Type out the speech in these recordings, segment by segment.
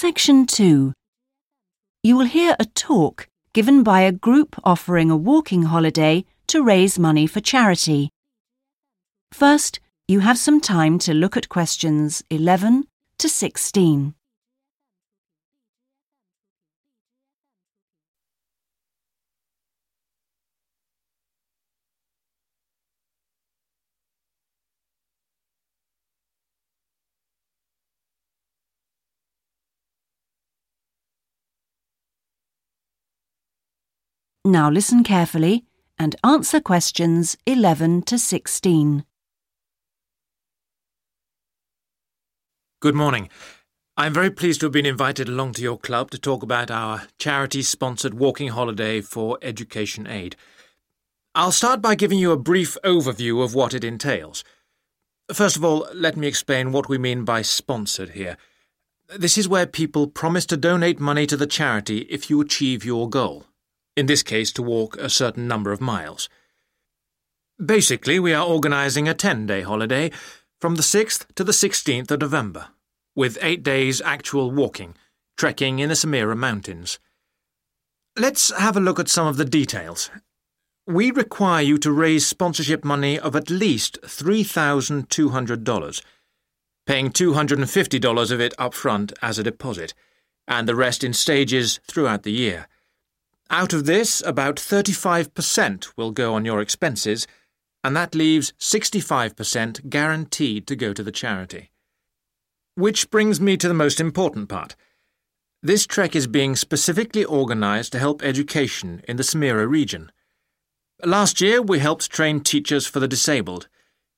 Section 2. You will hear a talk given by a group offering a walking holiday to raise money for charity. First, you have some time to look at questions 11 to 16. Now listen carefully and answer questions 11 to 16. Good morning. I'm very pleased to have been invited along to your club to talk about our charity sponsored walking holiday for education aid. I'll start by giving you a brief overview of what it entails. First of all, let me explain what we mean by sponsored here. This is where people promise to donate money to the charity if you achieve your goal in this case to walk a certain number of miles. Basically, we are organising a 10 day holiday from the 6th to the 16th of November, with eight days actual walking, trekking in the Samira Mountains. Let's have a look at some of the details. We require you to raise sponsorship money of at least $3,200, paying $250 of it up front as a deposit, and the rest in stages throughout the year. Out of this, about 35% will go on your expenses, and that leaves 65% guaranteed to go to the charity. Which brings me to the most important part. This trek is being specifically organised to help education in the Samira region. Last year, we helped train teachers for the disabled,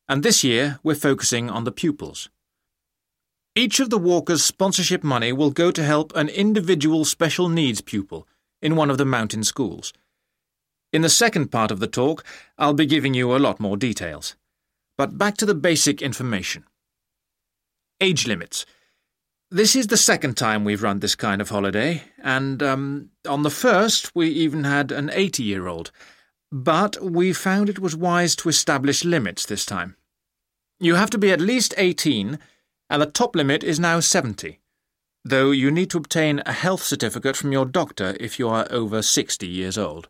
and this year, we're focusing on the pupils. Each of the walkers' sponsorship money will go to help an individual special needs pupil in one of the mountain schools. In the second part of the talk, I'll be giving you a lot more details. But back to the basic information. Age limits. This is the second time we've run this kind of holiday, and um, on the first we even had an 80 year old. But we found it was wise to establish limits this time. You have to be at least 18, and the top limit is now 70 though you need to obtain a health certificate from your doctor if you are over 60 years old.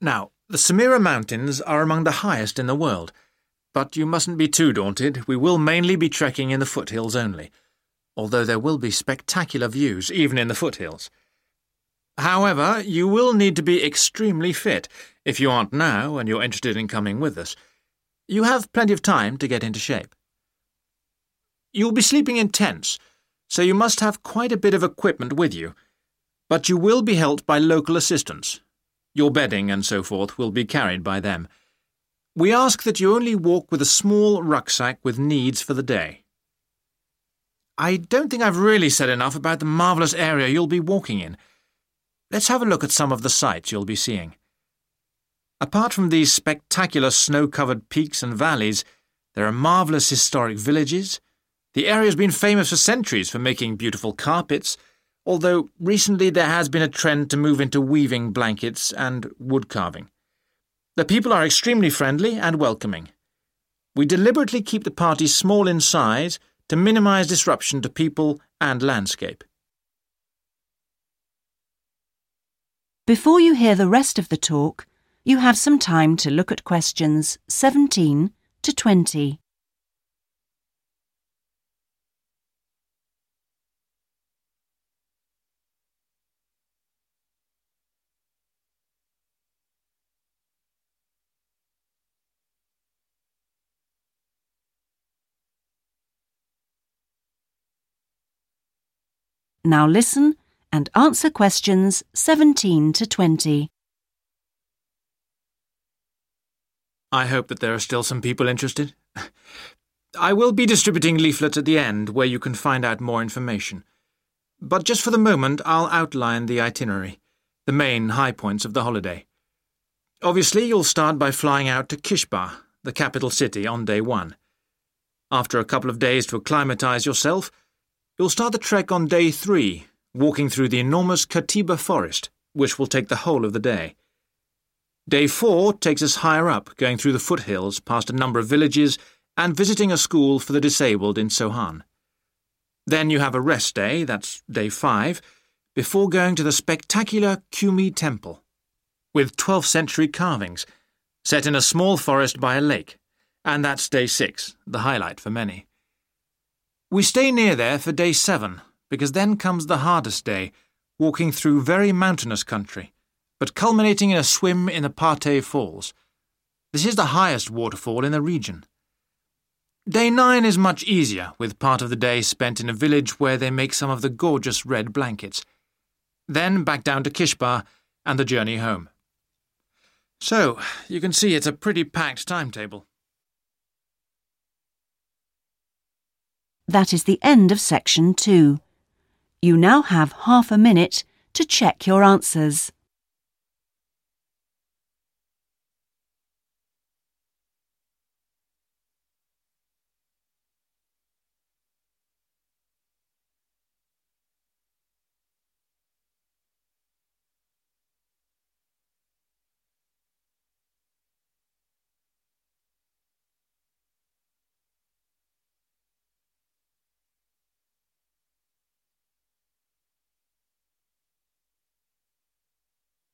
Now, the Samira Mountains are among the highest in the world, but you mustn't be too daunted. We will mainly be trekking in the foothills only, although there will be spectacular views even in the foothills. However, you will need to be extremely fit if you aren't now and you're interested in coming with us. You have plenty of time to get into shape. You'll be sleeping in tents so you must have quite a bit of equipment with you. But you will be helped by local assistants. Your bedding and so forth will be carried by them. We ask that you only walk with a small rucksack with needs for the day. I don't think I've really said enough about the marvellous area you'll be walking in. Let's have a look at some of the sights you'll be seeing. Apart from these spectacular snow covered peaks and valleys, there are marvellous historic villages, the area has been famous for centuries for making beautiful carpets, although recently there has been a trend to move into weaving blankets and wood carving. The people are extremely friendly and welcoming. We deliberately keep the party small in size to minimize disruption to people and landscape. Before you hear the rest of the talk, you have some time to look at questions 17 to 20. Now listen and answer questions 17 to 20. I hope that there are still some people interested. I will be distributing leaflets at the end where you can find out more information. But just for the moment, I'll outline the itinerary, the main high points of the holiday. Obviously, you'll start by flying out to Kishba, the capital city, on day one. After a couple of days to acclimatise yourself, You'll start the trek on day three, walking through the enormous Katiba forest, which will take the whole of the day. Day four takes us higher up, going through the foothills past a number of villages and visiting a school for the disabled in Sohan. Then you have a rest day, that's day five, before going to the spectacular Kumi Temple, with 12th century carvings, set in a small forest by a lake, and that's day six, the highlight for many. We stay near there for day seven, because then comes the hardest day, walking through very mountainous country, but culminating in a swim in the Pate Falls. This is the highest waterfall in the region. Day nine is much easier, with part of the day spent in a village where they make some of the gorgeous red blankets. Then back down to Kishbar and the journey home. So, you can see it's a pretty packed timetable. That is the end of section two. You now have half a minute to check your answers.